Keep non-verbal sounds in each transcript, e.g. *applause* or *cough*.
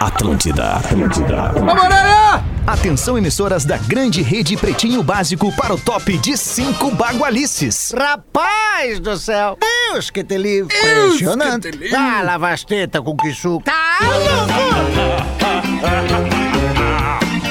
Atlântida, Atlântida. Atenção, emissoras da grande rede Pretinho Básico para o top de cinco bagualices. Rapaz do céu! Deus que te livre! Impressionante! Ah, lava as tetas com que suco! Tá *laughs*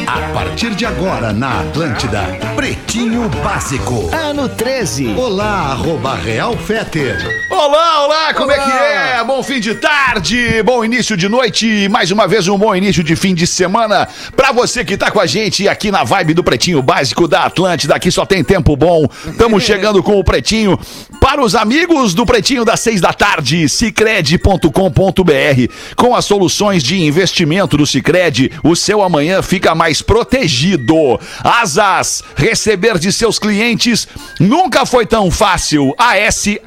A partir de agora na Atlântida, Pretinho Básico. Ano 13. Olá, arroba Real Feter. Olá, olá, como é que é? Bom fim de tarde, bom início de noite, mais uma vez um bom início de fim de semana pra você que tá com a gente aqui na vibe do Pretinho Básico da Atlântida, aqui só tem tempo bom. Estamos *laughs* chegando com o Pretinho para os amigos do Pretinho das seis da tarde, cicred.com.br. Com as soluções de investimento do Cicred, o seu amanhã fica mais protegido. Asas, receber de seus clientes nunca foi tão fácil. ASAAS.com.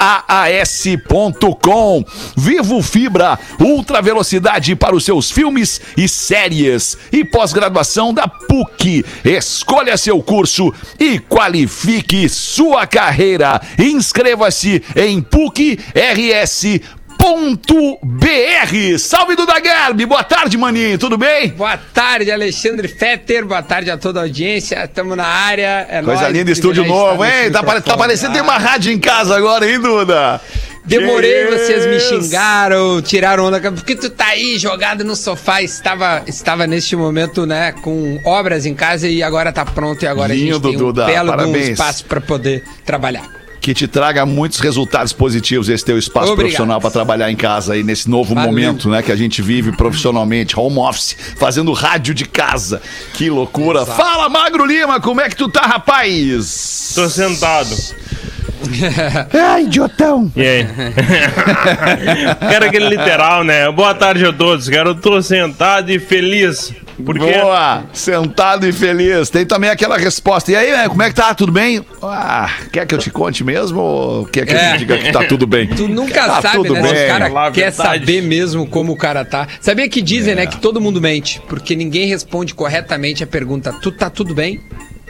Vivo Fibra, ultra velocidade para os seus filmes e séries. E pós-graduação da PUC. Escolha seu curso e qualifique sua carreira. Inscreva-se em PUC-RS. BR. Salve Duda Garbi, boa tarde, maninho, tudo bem? Boa tarde, Alexandre Fetter. Boa tarde a toda a audiência. Estamos na área. É Coisa linda, estúdio novo, hein? Tá, tá parecendo tem uma rádio em casa agora, hein, Duda? Demorei, Que vocês me xingaram, tiraram onda. Porque tu tá aí jogado no sofá, estava, estava neste momento, né, com obras em casa e agora tá pronto. E agora a Lindo, gente tem um Duda, belo parabéns. espaço para poder trabalhar. Que te traga muitos resultados positivos esse teu espaço Obrigado. profissional para trabalhar em casa aí nesse novo Valeu. momento, né, que a gente vive profissionalmente, home office, fazendo rádio de casa. Que loucura. Fala, Magro Lima, como é que tu tá, rapaz? Tô sentado. *laughs* Ah, idiotão. E aí? *laughs* Quero aquele literal, né? Boa tarde a todos. Quero tô sentado e feliz. Porque Boa, sentado e feliz. Tem também aquela resposta. E aí, né, como é que tá? Tudo bem? Ah, quer que eu te conte mesmo ou quer que eu É. te diga que tá tudo bem? Tu nunca Tá sabe, tudo né? bem. Se o cara a quer verdade. saber mesmo como o cara tá. Sabia que dizem, É. né, que todo mundo mente, porque ninguém responde corretamente a pergunta: tu tá tudo bem?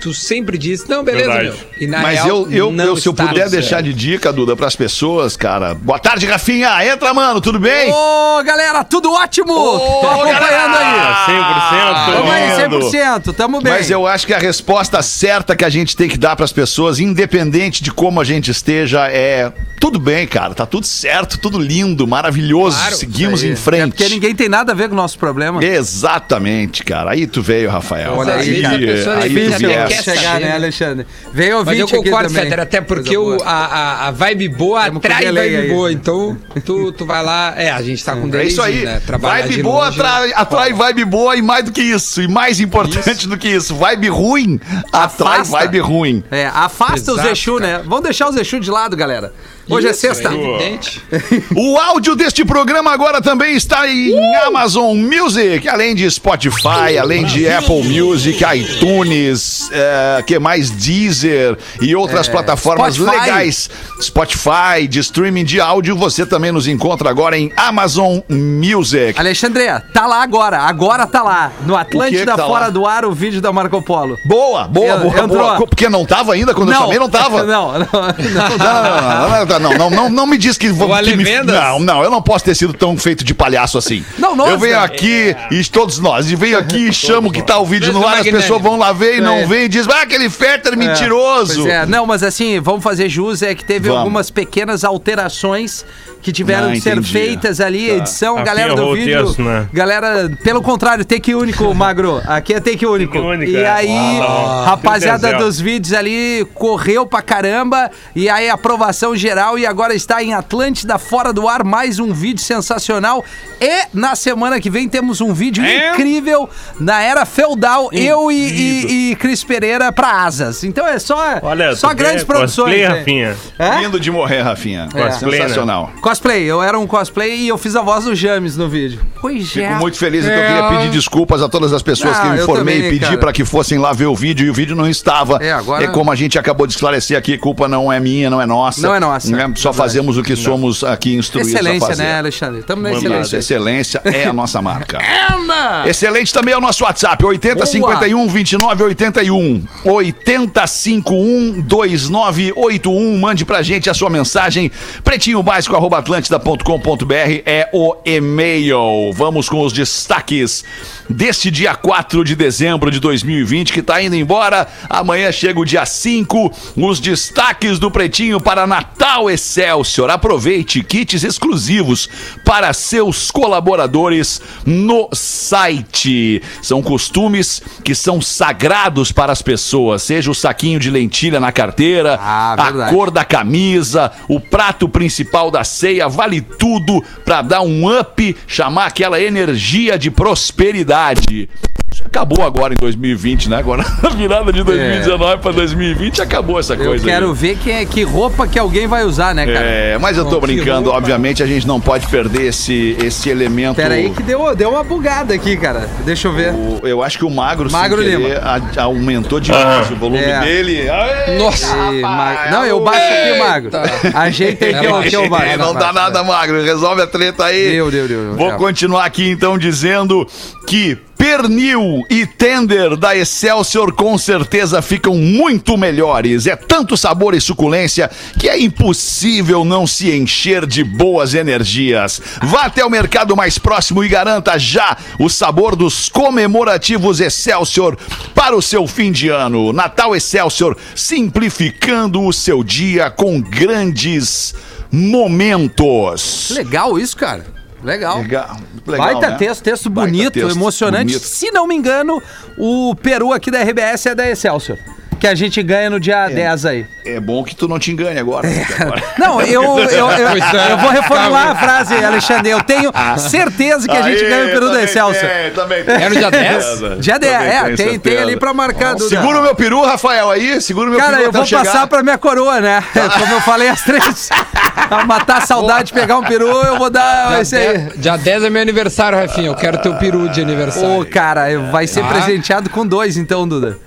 Tu sempre diz, não, beleza, Verdade. meu. E na Mas real, eu, eu, eu, se eu puder deixar de dica, Duda, pras pessoas, cara. Boa tarde, Rafinha. Entra, mano, tudo bem? Ô, galera, tudo ótimo! Tô acompanhando galera! aí. 100%. Tamo aí, lindo. 100%, tamo bem. Mas eu acho que a resposta certa que a gente tem que dar pras pessoas, independente de como a gente esteja, é tudo bem, cara. Tá tudo certo, tudo lindo, maravilhoso. Claro, Seguimos em frente. É porque ninguém tem nada a ver com o nosso problema. Exatamente, cara. Aí tu veio, Rafael. Olha aí, aí, aí tu difícil chegar, né, né? Alexandre? Veio ouvinte Mas eu concordo, também. Fetter, até porque o, a, a, a vibe boa Temos atrai vibe aí. boa. Então, tu, tu vai lá. É, a gente tá com É delay, isso aí. né? Trabalhar vibe boa longe, atrai, atrai vibe boa e mais do que isso. E mais importante do que isso, vibe ruim atrai Afasta. vibe ruim. É, afasta os Exato, Exu, cara. né? Vamos deixar os Exu de lado, galera. Hoje é Isso, sexta. evidente. O áudio deste programa agora também está em Amazon Music, além de Spotify, além de Apple Music, iTunes, é, que mais Deezer e outras plataformas Spotify. legais. Spotify, de streaming de áudio, você também nos encontra agora em Amazon Music. Alexandre, tá lá agora. Agora tá lá. No Atlântida tá Fora lá? do Ar, o vídeo da Marco Polo. Boa, boa, boa, entrou. boa. Porque não tava ainda quando eu chamei, não tava. não, não, não. Não, não, não, não, não, não me diz que vou. Que me-? Não, não, eu não posso ter sido tão feito de palhaço assim. Não, nós, Eu venho né? aqui e todos nós, e venho aqui e chamo que tá o vídeo no ar, as pessoas vão lá ver e não É. vêm e dizem, ah, aquele Fetter mentiroso. Pois é, não, mas assim, vamos fazer jus, é que teve Vamos. algumas pequenas alterações que tiveram Ah, de ser entendi. feitas ali, edição, Aqui galera do vídeo. texto, né? Galera, pelo contrário, take único, Magro. Aqui é take único. Take único, e é. aí, Ah, rapaziada dos vídeos ali correu pra caramba. E aí, aprovação geral. E agora está em Atlântida, fora do ar, mais um vídeo sensacional. E na semana que vem temos um vídeo É? incrível na era feudal. Eu e, e, e Cris Pereira pra asas. Então é só, Olha, só grandes produções. Cosplay? Rafinha. É? Lindo de morrer, Rafinha. Cosplay, né? Cosplay, eu era um cosplay e eu fiz a voz do James no vídeo. Pois é. Fico muito feliz, então eu queria pedir desculpas a todas as pessoas Ah, que eu eu informei e pedi para que fossem lá ver o vídeo e o vídeo não estava. É, agora- É como a gente acabou de esclarecer aqui, culpa não é minha, não é nossa. Não é nossa, Só verdade. fazemos o que somos aqui instruídos a Excelência, fazer. né, Alexandre? Estamos na excelência. Excelência é a nossa marca. *laughs* Anda! Excelente também é o nosso WhatsApp, 8051 2981. 8051 2981. Mande pra gente a sua mensagem. Pretinho básico, arroba atlântida.com.br é o e-mail. Vamos com os destaques deste dia 4 de dezembro de 2020, que está indo embora. Amanhã chega o dia 5. Os destaques do Pretinho para Natal Excelsior. Aproveite kits exclusivos para seus colaboradores no site. São costumes que são sagrados para as pessoas, seja o saquinho de lentilha na carteira, Ah, a cor da camisa, o prato principal da ceia, vale tudo para dar um up, chamar aquela energia de prosperidade. Isso acabou agora em 2020, né? Agora, *laughs* na virada de 2019 para 2020, acabou essa Eu coisa. aí. quero ver quem é, que roupa que alguém vai usar, né, cara? É, mas eu tô Que brincando, obviamente a gente não pode perder esse, esse elemento. Pera aí que deu, deu uma bugada aqui, cara. Deixa eu ver. O- eu acho que o Magro, Magro sem Lima. querer, a- aumentou demais o volume É. dele. Aê, Nossa. Ih, rapaz, Mag- Não, eu baixo aqui, Magro. Ajeitei aqui, ó, Magro. É, não dá nada, Magro. Resolve a treta aí. Deu, deu, deu. Vou É. continuar aqui então dizendo que pernil e tender da Excelsior com certeza ficam muito melhores. É tanto sabor e suculência que é impossível não se encher de boas energias. Vá até o mercado mais próximo e garanta já o sabor dos comemorativos Excelsior para o seu fim de ano. Natal Excelsior, simplificando o seu dia com grandes momentos. Legal isso, cara. Legal. Legal, legal, Baita né? texto, texto Baita bonito, texto, emocionante. bonito. Se não me engano, o Peru aqui da RBS é da Excelsior. Que a gente ganha no dia 10 aí. É bom que tu não te engane agora. porque agora- *laughs* Não, eu, eu, eu, *laughs* é. eu vou reformular a frase, Alexandre. Eu tenho certeza que a gente Aí, ganha o Peru da Excelsior. tem, também tem. É no dia 10? Dia 10, Também é, tem, tem ali pra marcar. Duda. Segura o meu peru, Rafael, aí. Segura o meu Cara, peru eu vou chegar. passar pra minha coroa, né? *laughs* Como eu falei às três. pra matar a saudade, pegar um peru, eu vou dar esse Dia aí. 10 Dia 10 é meu aniversário, Rafinha. Eu quero teu peru de aniversário. Ô, cara, vai ser Ah. presenteado com dois, então, Duda.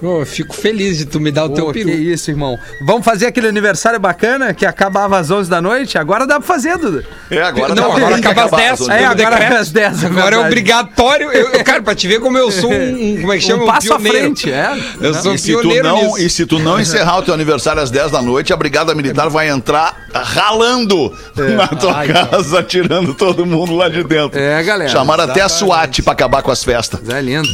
Ô, eu fico feliz de tu me dar o teu Pô, peru. que isso, irmão. Vamos fazer aquele aniversário bacana que acabava às 11 da noite? Agora dá pra fazer, Duda. É, agora Não, tá- agora acaba às acabar 10. as É, pelo agora é às 10, é Agora é obrigatório. Eu, eu- cara, pra te ver como eu sou um. um- como é que chama? Um passo à pioneiro. frente, é. Eu sou E se, tu pioneiro não, nisso. e se tu não *laughs* encerrar o teu aniversário às 10 da noite, a Brigada Militar vai entrar ralando na tua Ai, casa, tirando todo mundo lá de dentro. É, galera, Chamaram até a SWAT pra acabar com as festas. É lindo.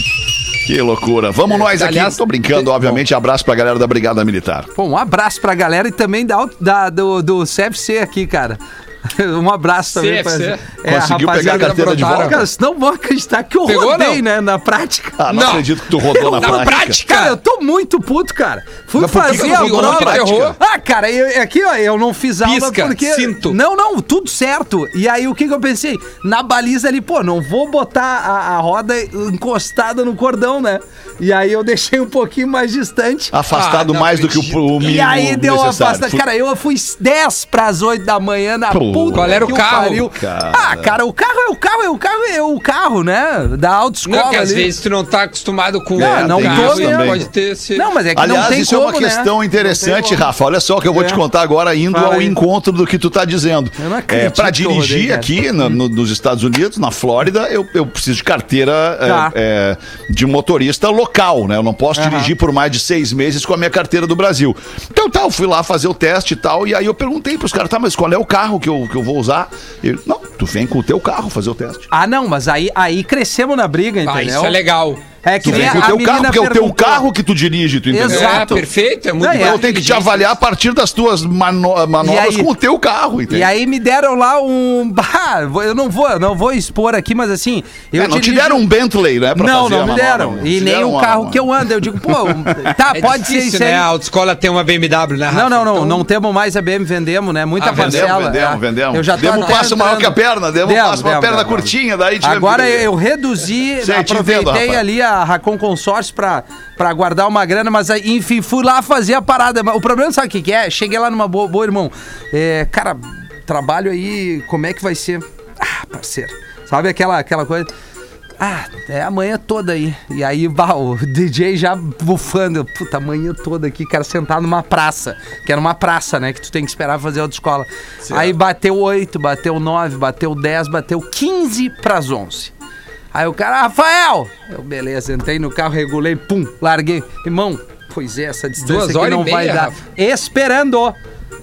Que loucura. Vamos nós aqui. aliás, Tô brincando, obviamente. Abraço pra galera da Brigada Militar. Pô, um abraço pra galera e também da, da- do, do CFC aqui, cara. *laughs* Um abraço também CFC. pra Conseguiu pegar a carteira de volta? Cara, vocês não vão acreditar que eu Pegou, rodei, não? né, na prática. Ah, não, Não. acredito que tu rodou na, Na prática. prática? Cara, eu tô muito puto, cara. Fui Mas fazer a prova. Ah, cara, eu, aqui, ó, eu não fiz aula Pisca, porque. cinto. Não, não, tudo certo. E aí, o que que eu pensei? Na baliza ali, pô, não vou botar a, a roda encostada no cordão, né? E aí eu deixei um pouquinho mais distante. Afastado Ah, mais do que o, acredito. o mínimo E aí deu uma necessário. afastada. Cara, eu fui 10 pras 8 da manhã na Pô. Puta. Qual era o carro? pariu. Ah, cara, o carro é o carro, é o carro, é o carro, né? Da autoescola Não, que às ali. vezes tu não tá acostumado com Não, o não carro, mesmo. pode ter esse... Não, mas é que Aliás, não tem isso como, é uma né? questão interessante. Rafa. Olha só o que eu vou É. te contar agora, indo Fala ao aí. encontro do que tu tá dizendo. Eu não É, acredito eu rodei, dirigir aqui na- no- nos Estados Unidos, na Flórida, eu, eu preciso de carteira é, Tá. é, de motorista local, né? Eu não posso dirigir por mais de seis meses com a minha carteira do Brasil. Então, tal, fui lá fazer o teste e tal, e aí eu perguntei pros caras, tá, mas qual é o carro que eu, que eu vou usar? Ele, não, tu vem com o teu carro fazer o teste. Ah, não, mas aí, aí crescemos na briga, entendeu? Ah, isso é legal. É que Tu nem vem com o teu carro, porque é o teu perguntou. carro que tu dirige, tu entendeu? Exato. É, perfeito, é muito Não, Então é, eu tenho que te avaliar a partir das tuas mano- manobras aí? com o teu carro, entendeu? E aí me deram lá um. *laughs* Bah, eu não vou, não vou expor aqui, mas assim. Eu É, não te dirijo- deram um Bentley, né? Pra Não, fazer não me manobra, deram. né? E Te nem o carro uma- que eu ando. Eu digo, pô, *laughs* tá, É pode ser difícil, isso né? aí. A autoescola tem uma BMW, né, Rafa? Não, não, não, Então, não temos mais a BM, vendemos, né? Muita Ah, vendemos, parcela. vendemos, é. vendemos. Eu já tô Demos um passo maior que a perna, demos um passo uma perna curtinha, daí Agora eu reduzi, te aproveitei ali a Racon Consórcio pra, pra guardar uma grana, mas aí, enfim, fui lá fazer a parada. O problema, sabe o que, que é? Cheguei lá numa boa, boa irmão. É, cara, trabalho aí, como é que vai ser? Ah, parceiro. Sabe aquela, aquela coisa? Ah, é a manhã toda aí. E aí, bah, o DJ já bufando. Puta, a manhã toda aqui, cara, sentado numa praça. Que era uma praça, né? Que tu tem que esperar fazer autoescola. Aí bateu 8, bateu 9, bateu 10, bateu 15 pras 11. Aí o cara, Rafael! Eu, beleza, entrei no carro, regulei, pum, larguei. Irmão, pois é, essa distância Duas aqui horas e não vai meia, dar. Rafa. Esperando.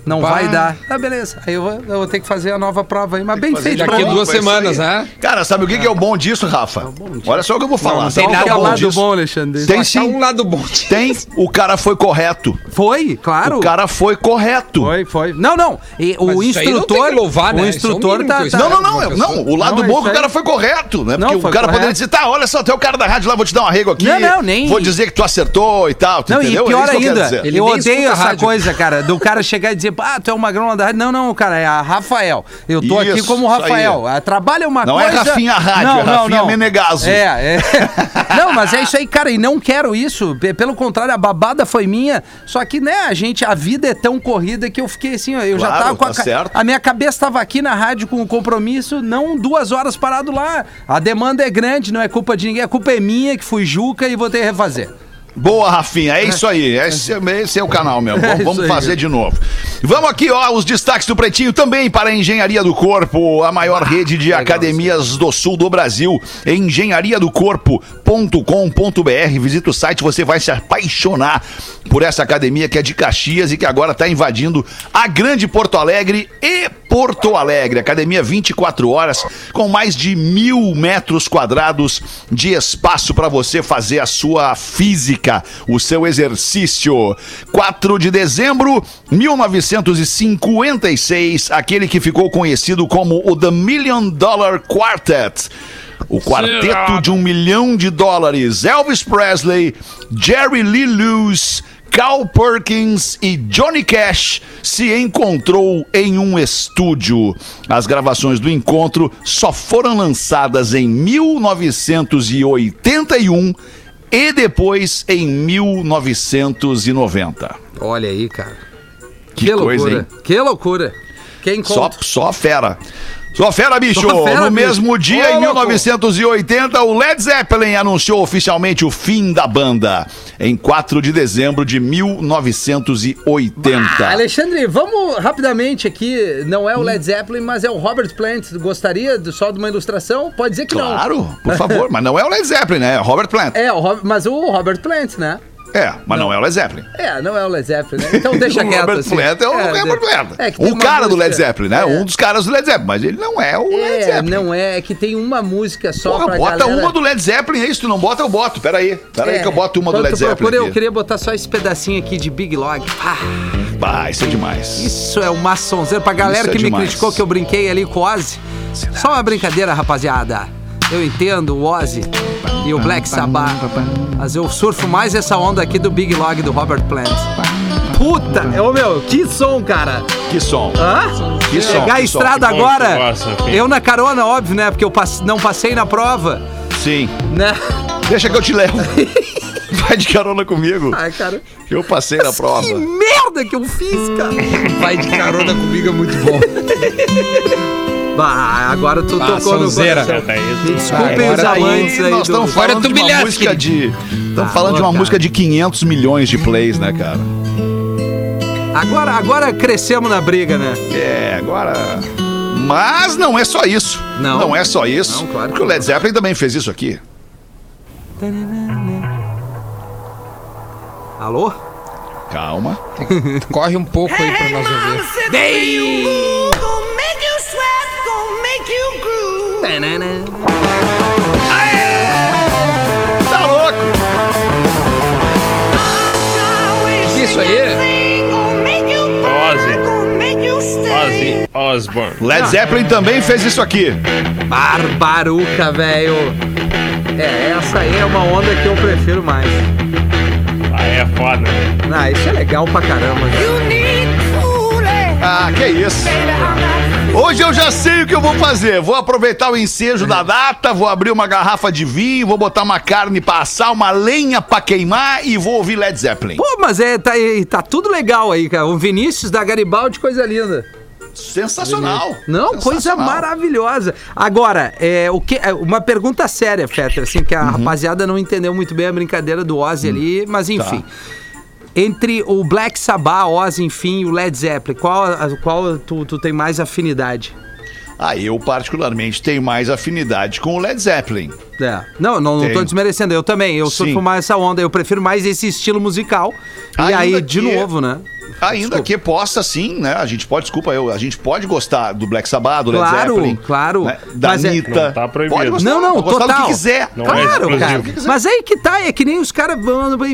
Não vai dar. Ah, beleza. Aí eu vou, eu vou ter que fazer a nova prova aí, mas bem feito. Daqui Bom, duas semanas, né? Cara, sabe o que, que é o bom disso, Rafa? Olha só o que eu vou falar. Não, não tem o que nada é o bom lado disso? bom, Alexandre. Tem sim. um lado bom. disso. Tem. O cara foi correto. Foi, claro. O cara foi correto. Foi, foi. Não, não. E o Mas isso aí não instrutor. tem que louvar, né? O é o instrutor mínimo tá. que eu tá- Não, não, não, eu- não. O lado Não, é bom é que o cara foi correto, né? Não, Porque o foi cara correto. poderia dizer, tá, olha só, tem o cara da rádio lá, vou te dar um arrego aqui. Não, não, nem- Vou dizer que tu acertou e tal, tu Não, entendeu? e pior é quero ainda, eu odeio essa coisa, cara, do cara chegar e dizer, ah, tu é o magrão lá da rádio. Não, não, cara, é a Rafael. Eu tô aqui Isso, como isso aí. Rafael. A Trabalha uma Não é coisa... Rafinha Rádio, é Rafinha Menegaso. É, é. *laughs* não, mas é isso aí, cara, e não quero isso. Pe- Pelo contrário, a babada foi minha. Só que, né, a gente, a vida é tão corrida que eu fiquei assim, ó, eu já Claro, tava com a, tá certo. a minha cabeça tava aqui na rádio com o compromisso, não duas horas parado lá. A demanda é grande, não é culpa de ninguém, a culpa é minha que fui Juca e vou ter que refazer. Boa, Rafinha, é isso aí. Esse, esse é o canal mesmo. Vamos, *laughs* É vamos aí. fazer de novo. Vamos aqui, ó, os destaques do Pretinho também para a Engenharia do Corpo, a maior rede de academias do sul do Brasil. engenhariadocorpo.com.br. Visita o site, você vai se apaixonar por essa academia que é de Caxias e que agora está invadindo a grande Porto Alegre e Porto Alegre. Academia 24 horas, com mais de mil metros quadrados de espaço para você fazer a sua física, o seu exercício. 4 de dezembro, 1956, aquele que ficou conhecido como o The Million Dollar Quartet. O quarteto de um milhão de dólares. Elvis Presley, Jerry Lee Lewis, Carl Perkins e Johnny Cash se encontrou em um estúdio. As gravações do encontro só foram lançadas em 1981 e depois em 1990. Olha aí, cara. Que Que, coisa, loucura. hein? Que loucura. Que Só, encontro. só fera. Só fera, bicho! Só fera, no bicho. mesmo dia, Ô, em louco. 1980, o Led Zeppelin anunciou oficialmente o fim da banda. Em 4 de dezembro de 1980. Ah, Alexandre, vamos rapidamente aqui. Não é o Led Zeppelin, mas é o Robert Plant. Gostaria só de uma ilustração? Pode dizer que não. Claro, por *laughs* favor. mas não é o Led Zeppelin, né? É Robert Plant. É, o mas o Robert Plant, né? É, mas não, é o Led Zeppelin. É, não é o Led Zeppelin, né? Então deixa *laughs* o quieto. Robert assim. Plant é o É, Robert Plant. é uma cara do Led música- Zeppelin, né? É. Um dos caras do Led Zeppelin, mas ele não é o Led É, Zeppelin. não é, é que tem uma música só Porra, pra bota galera... uma do Led Zeppelin aí, se tu não bota, eu boto. Pera aí. Pera aí É, que eu boto uma do quando Led Zeppelin procura, Eu aqui. queria botar só esse pedacinho aqui de Big Log. Ah, Bah, isso é demais. isso é uma sonzeira. Pra galera é que me demais. criticou que eu brinquei ali com o Ozzy. Só uma brincadeira, rapaziada. Eu entendo o Ozzy e o Black Sabbath. Mas eu surfo mais essa onda aqui do Big Log do Robert Plant. Puta, ô meu, que som, cara. Que som. Hã? Que som, Pegar a estrada Que agora. gosta, eu na carona, óbvio, né? Porque eu não passei na prova, Sim. né? Deixa que eu te levo. *laughs* Vai de carona comigo. Ai, cara. Eu passei na prova. Que merda que eu fiz, cara. Vai de carona comigo é muito bom. *laughs* Bah, agora tu Ah, tocou no coração. Me desculpem Agora os aí amantes aí Nós do... estamos falando de uma música de. Estamos Ah, falando de uma cara. música de 500 milhões de plays, né, cara? Agora, agora crescemos na briga, né? É, agora. Mas não é só isso. Não. é só isso. Não, claro que porque o Led Zeppelin também fez isso aqui. Alô? Calma. Corre um pouco aí pra nós ouvir. Tá louco? Que isso aí? Ozzy Osbourne. Led Zeppelin também fez isso aqui. Barbaruca, velho. É, essa aí é uma onda que eu prefiro mais. Aí é foda. Ah, isso é legal pra caramba. cara. Ah, que isso. Hoje eu já sei o que eu vou fazer. Vou aproveitar o ensejo da data, vou abrir uma garrafa de vinho, vou botar uma carne pra assar, uma lenha pra queimar e vou ouvir Led Zeppelin. Pô, mas é, tá, é, tá tudo legal aí, cara. O Vinícius da Garibaldi, coisa linda. Sensacional. Não, coisa Sensacional. maravilhosa. Agora, é, o que, é, uma pergunta séria, Fetter, assim, que a Uhum. rapaziada não entendeu muito bem a brincadeira do Ozzy ali, mas Tá. Entre o Black Sabbath, Ozzy, enfim, e o Led Zeppelin, qual, qual tu, tu tem mais afinidade? Ah, eu particularmente tenho mais afinidade com o Led Zeppelin. É. Não, não, não tô desmerecendo. Eu também. Eu Sim. surfo mais essa onda. Eu prefiro mais esse estilo musical. E Ainda aí, de que- novo, né? Ainda Desculpa. que possa sim, né? A gente pode, desculpa eu, a gente pode gostar do Black Sabbath, do Led Claro, Zeppelin. claro. né, Da Mas é- Anitta. Não tá proibido. Pode gostar, Não, não, total. do que quiser. Não é Claro, exclusivo. cara. Mas aí que tá, é que nem os caras.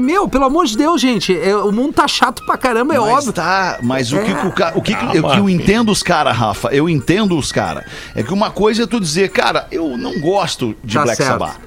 Meu, pelo amor de Deus, gente. é, o mundo tá chato pra caramba, é Mas óbvio. tá, mas o que, que o ca- o que, Ah, eu, que eu entendo os caras, Rafa, eu entendo os caras. É que uma coisa é tu dizer, cara, eu não gosto de Tá Black certo. Sabbath.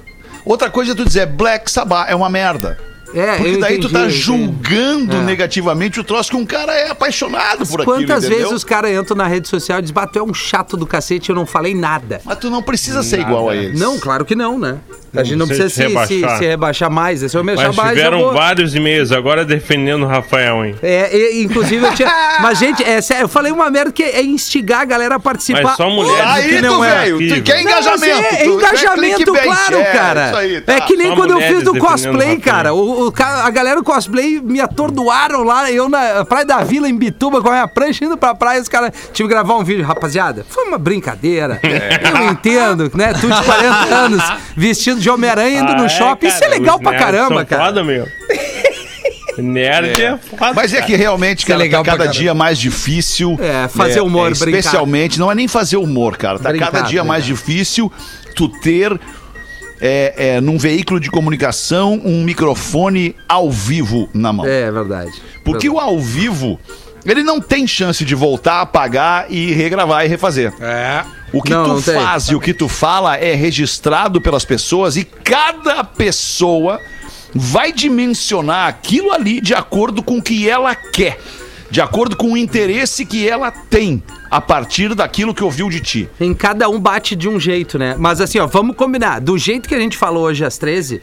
Outra coisa é tu dizer, Black Sabbath é uma merda. É, Porque daí tu entendi, tá eu entendi. julgando É. negativamente o troço que um cara é apaixonado por aquilo, Quantas entendeu? vezes os caras entram na rede social e dizem, bah, tu é um chato do cacete, eu não falei nada. Mas tu não precisa ser igual a eles. Não, claro que não, né? A gente não precisa precisa se, se rebaixar. se rebaixar mais. Se eu me Mas rebaixar mais, eu tiveram vou... vários e-mails agora defendendo o Rafael, hein? É, e- inclusive eu tinha... *laughs* Mas, gente, é sério, eu falei uma merda que é instigar a galera a participar. Mas só mulheres Óbvio que Aí não é. velho, tu quer Não, mas engajamento. É, é tu- engajamento, clickbait, claro, é, cara. isso aí, tá. É que nem Só quando eu fiz do cosplay, cara. O, o a galera do cosplay me atordoaram lá, eu na Praia da Vila, em Bituba, com a minha prancha, indo pra praia, os caras... Tive que gravar um vídeo, rapaziada. Foi uma brincadeira. Eu entendo, né? Tu de 40 anos, vestido de Homem-Aranha, indo Ah, no é, shopping. Isso é cara, legal os pra nerds caramba, cara. Foda, meu. *laughs* Nerd é, foda. Mas é que realmente, Isso é cara, legal tá pra cada caramba. dia mais difícil. É, fazer humor, brincar. Especialmente, não é nem fazer humor, cara. Tá Brincar, cada dia mais brincar. difícil tu ter é, é, num veículo de comunicação um microfone ao vivo na mão. É verdade. Porque o ao vivo, ele não tem chance de voltar, apagar e regravar e refazer. É. O que Não, tu não tem. faz e o que tu fala é registrado pelas pessoas e cada pessoa vai dimensionar aquilo ali de acordo com o que ela quer, de acordo com o interesse que ela tem a partir daquilo que ouviu de ti. Em cada um bate de um jeito, né? Mas assim, ó, vamos combinar. Do jeito que a gente falou hoje às 13,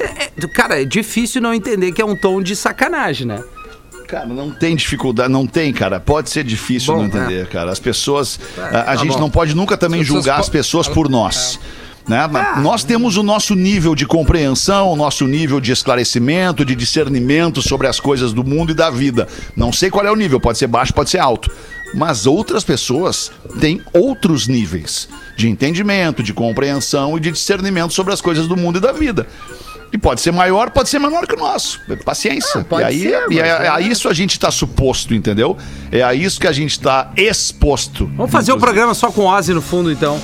é- é- cara, é difícil não entender que é um tom de sacanagem, né? Cara, não tem dificuldade, não tem, cara. Pode ser difícil Bom, não entender, cara. As pessoas. A, a tá gente bom. não pode nunca também As julgar po- as pessoas por nós. Né? Ah. Nós temos o nosso nível de compreensão, o nosso nível de esclarecimento, de discernimento sobre as coisas do mundo e da vida. Não sei qual é o nível, pode ser baixo, pode ser alto. Mas outras pessoas têm outros níveis de entendimento, de compreensão e de discernimento sobre as coisas do mundo e da vida. E pode ser maior, pode ser menor que o nosso. Paciência. Ah, pode e aí, ser, e mas é, é- a isso a gente está suposto, entendeu? É a isso que a gente está exposto. Vamos fazer o programa só com Ozzy no fundo, então.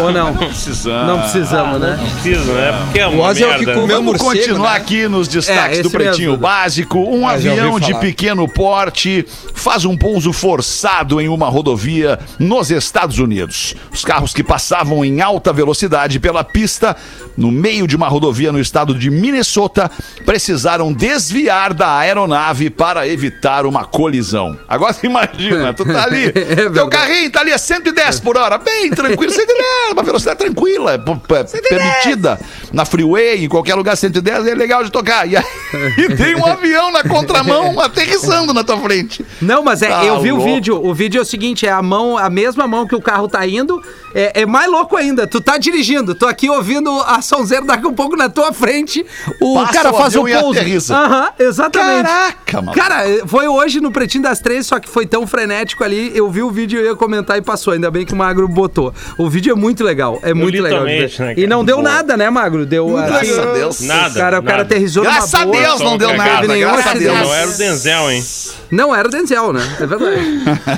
Ou não? Precisando. Não precisamos, né? Precisa, né? Porque é O uma Ozzy é o que merda. comeu Vamos morcego, continuar né? aqui nos destaques É, do Pretinho mesmo. Básico. Um Ah, avião de pequeno porte faz um pouso forçado em uma rodovia nos Estados Unidos. Os carros que passavam em alta velocidade pela pista no meio de uma rodovia no estado de Minnesota precisaram desviar da aeronave para evitar uma colisão. Agora você *laughs* imagina, tu tá ali, *laughs* teu verdade. carrinho tá ali a 110 por hora, bem tranquilo, 110, uma velocidade tranquila, é, p- p- permitida na freeway, em qualquer lugar 110 é legal de tocar. E aí *laughs* tem um avião na contramão aterrissando na tua frente. Não, mas é, Tá eu vi o vídeo. O vídeo é o seguinte: é a mão, a mesma mão que o carro tá indo. É, é mais louco ainda. Tu tá dirigindo, tô aqui ouvindo a sonzeira daqui um pouco na tua frente. O Passa cara o faz o pouso. Aham, exatamente. Caraca, mano. Cara, foi hoje no Pretinho das Três, só que foi tão frenético ali. Eu vi o vídeo e eu ia comentar e passou. Ainda bem que o Magro botou. O vídeo é muito legal. É muito legal. né, e não deu Boa. nada, né, Magro? Deu. Graças assim, a Deus. Nada. O cara, o cara aterrissou Graças a. Deus não deu nada, graças a. Deus. Não era o Denzel, hein? Não era o Denzel, né? É verdade.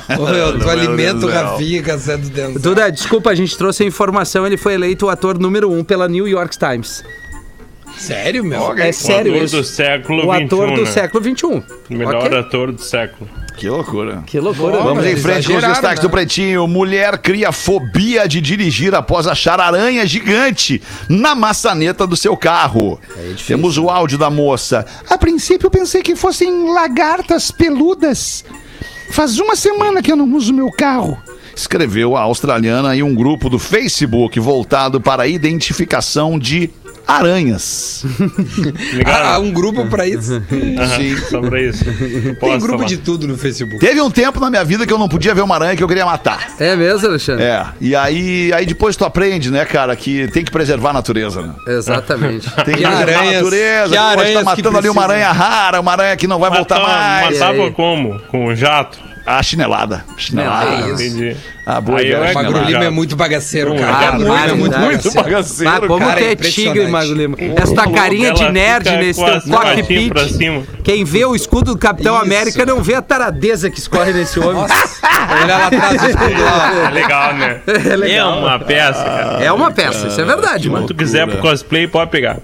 *laughs* Ô, meu, tu alimenta o. Rafinha com essa do Denzel. Duda, desculpa, a gente trouxe a informação. Ele foi eleito o ator número um pela New York Times. Sério, meu? É sério o ator isso. do século O ator do né? século XXI. O melhor Ok? ator do século. Que loucura. Que loucura. Vamos em frente com os destaques né? do Pretinho. Mulher cria fobia de dirigir após achar aranha gigante na maçaneta do seu carro. Temos o áudio da moça. A princípio pensei que fossem lagartas peludas. Faz uma semana que eu não uso meu carro. Escreveu a australiana em um grupo do Facebook voltado para a identificação de aranhas. Ah, um grupo pra isso. Sim. Só pra isso. Tem grupo falar. de tudo no Facebook. Teve um tempo na minha vida que eu não podia ver uma aranha que eu queria matar. É mesmo, Alexandre? É, e aí, aí depois tu aprende, né, cara, que tem que preservar a natureza, né? Exatamente. Tem que, Que preservar a aranhas- natureza. que pode aranhas estar que matando ali uma aranha rara, uma aranha que não vai voltar mais. matava como? Com um jato? A chinelada. Chinelada. É isso. Entendi. Ah, boa Aí ideia. eu é O Magro Lima é muito bagaceiro, cara. Lima é muito, muito muito bagaceiro. Ah, como cara, tu é é tigre. Magro Lima. Esta carinha de nerd nesse teu cockpit. Quem vê o escudo do Capitão Isso. América não vê a taradeza que escorre nesse homem. *laughs* Olha lá atrás do escudo lá. É legal, né? *laughs* É legal. É uma peça, cara. É uma peça, isso é verdade, mano. Se tu quiser pro cosplay, pode pegar.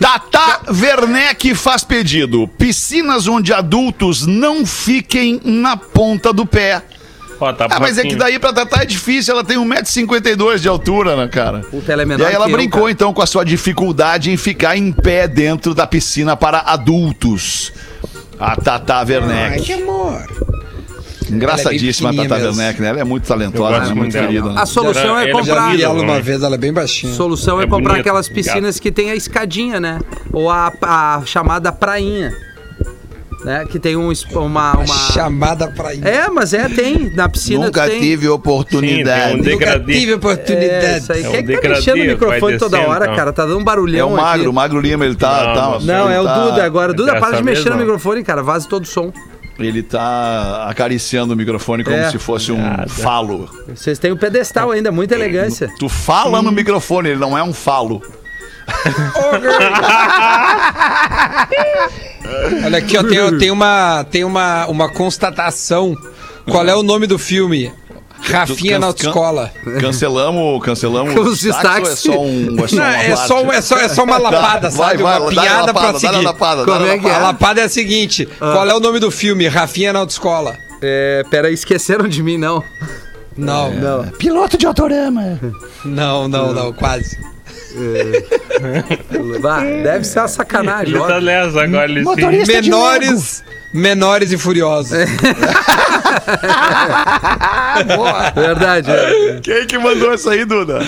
Tata Werneck faz pedido. Piscinas onde adultos não fiquem na ponta do pé. Ó, tá Ah, mas é que daí pra Tatá é difícil, ela tem 1,52m de altura, né, cara? Puta, ela é E menor aí ela que eu, brincou cara. então com a sua dificuldade em ficar em pé dentro da piscina para adultos. A Tata Ai, Werneck. que amor. Engraçadíssima a ela é bem Tata Werneck, né? Ela é muito Eu talentosa, né? muito querida. né? A solução é já comprar. Vi ela uma também. vez, ela é bem baixinha. Solução é, É comprar bonita, aquelas piscinas que tem a escadinha, né? Ou a, a chamada prainha. Né? Que tem um, uma, uma... Chamada pra ir. É, mas é, tem. Na piscina Nunca tem. tive Sim, tem um oportunidade. Nunca tive É, oportunidade. isso aí. É Quem é um que tá mexendo no microfone toda descendo, hora, então. cara? Tá dando um É barulhão o magro, aqui. o magro Lima, ele tá. Não, tá- Não, ele é o tá- Duda agora. Duda, para de mexer no não. microfone, cara. Vaza todo o som. Ele tá acariciando o microfone como É. se fosse um Nada. falo. Vocês têm o pedestal ainda, muita elegância. Tu fala no microfone, ele não é um falo. *laughs* Olha aqui, ó, tem, tem uma, tem uma, uma constatação. Qual é o nome do filme? Rafinha na autoescola. Cancelamos, cancelamos Os destaques. ou é só um. É só, Não, uma é, só, é, só, é só uma lapada, vai, sabe? vai, uma dá-lhe a piada pra lapada, seguir. lapada, Como é que é? A lapada. lapada é a seguinte: qual é o nome do filme? Rafinha na autoescola. É, peraí, esqueceram de mim, não. Não, não, Piloto de autorama. não, não, não, quase. Bah, deve ser uma sacanagem, Ele tá agora, ele sim. Motorista de Menores, menores e furiosos. *laughs* Verdade. é. Quem que mandou essa aí, Duda?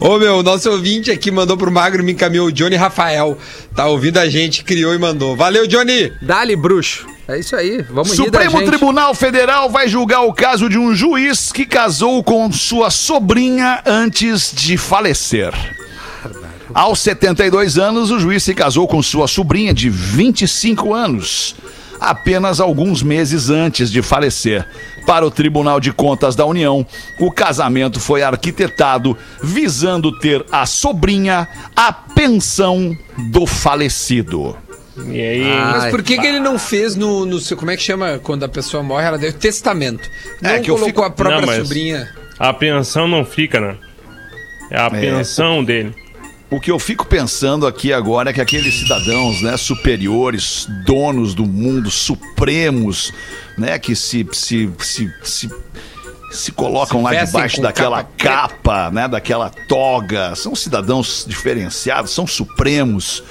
Ô meu, nosso ouvinte aqui mandou pro Magro e me encaminhou o Johnny Rafael. Tá ouvindo a gente, criou e mandou. Valeu, Johnny! Dali, bruxo. É isso aí. Vamos Supremo gente. Tribunal Federal vai julgar o caso de um juiz que casou com sua sobrinha antes de falecer. Aos 72 anos, o juiz se casou com sua sobrinha de 25 anos, apenas alguns meses antes de falecer. Para o Tribunal de Contas da União, o casamento foi arquitetado visando ter a sobrinha a pensão do falecido. E aí, Mas por que, que ele não fez no, no seu. Como é que chama quando a pessoa morre? Ela deu testamento. Não É, que eu colocou fico- a própria Não, sobrinha. a pensão não fica, né? É a pensão dele. O que eu fico pensando aqui agora é que aqueles cidadãos, né, superiores, donos do mundo, supremos, né, que se se, se, se, se colocam Se lá debaixo daquela capa capa, né, daquela toga, são cidadãos diferenciados, são supremos.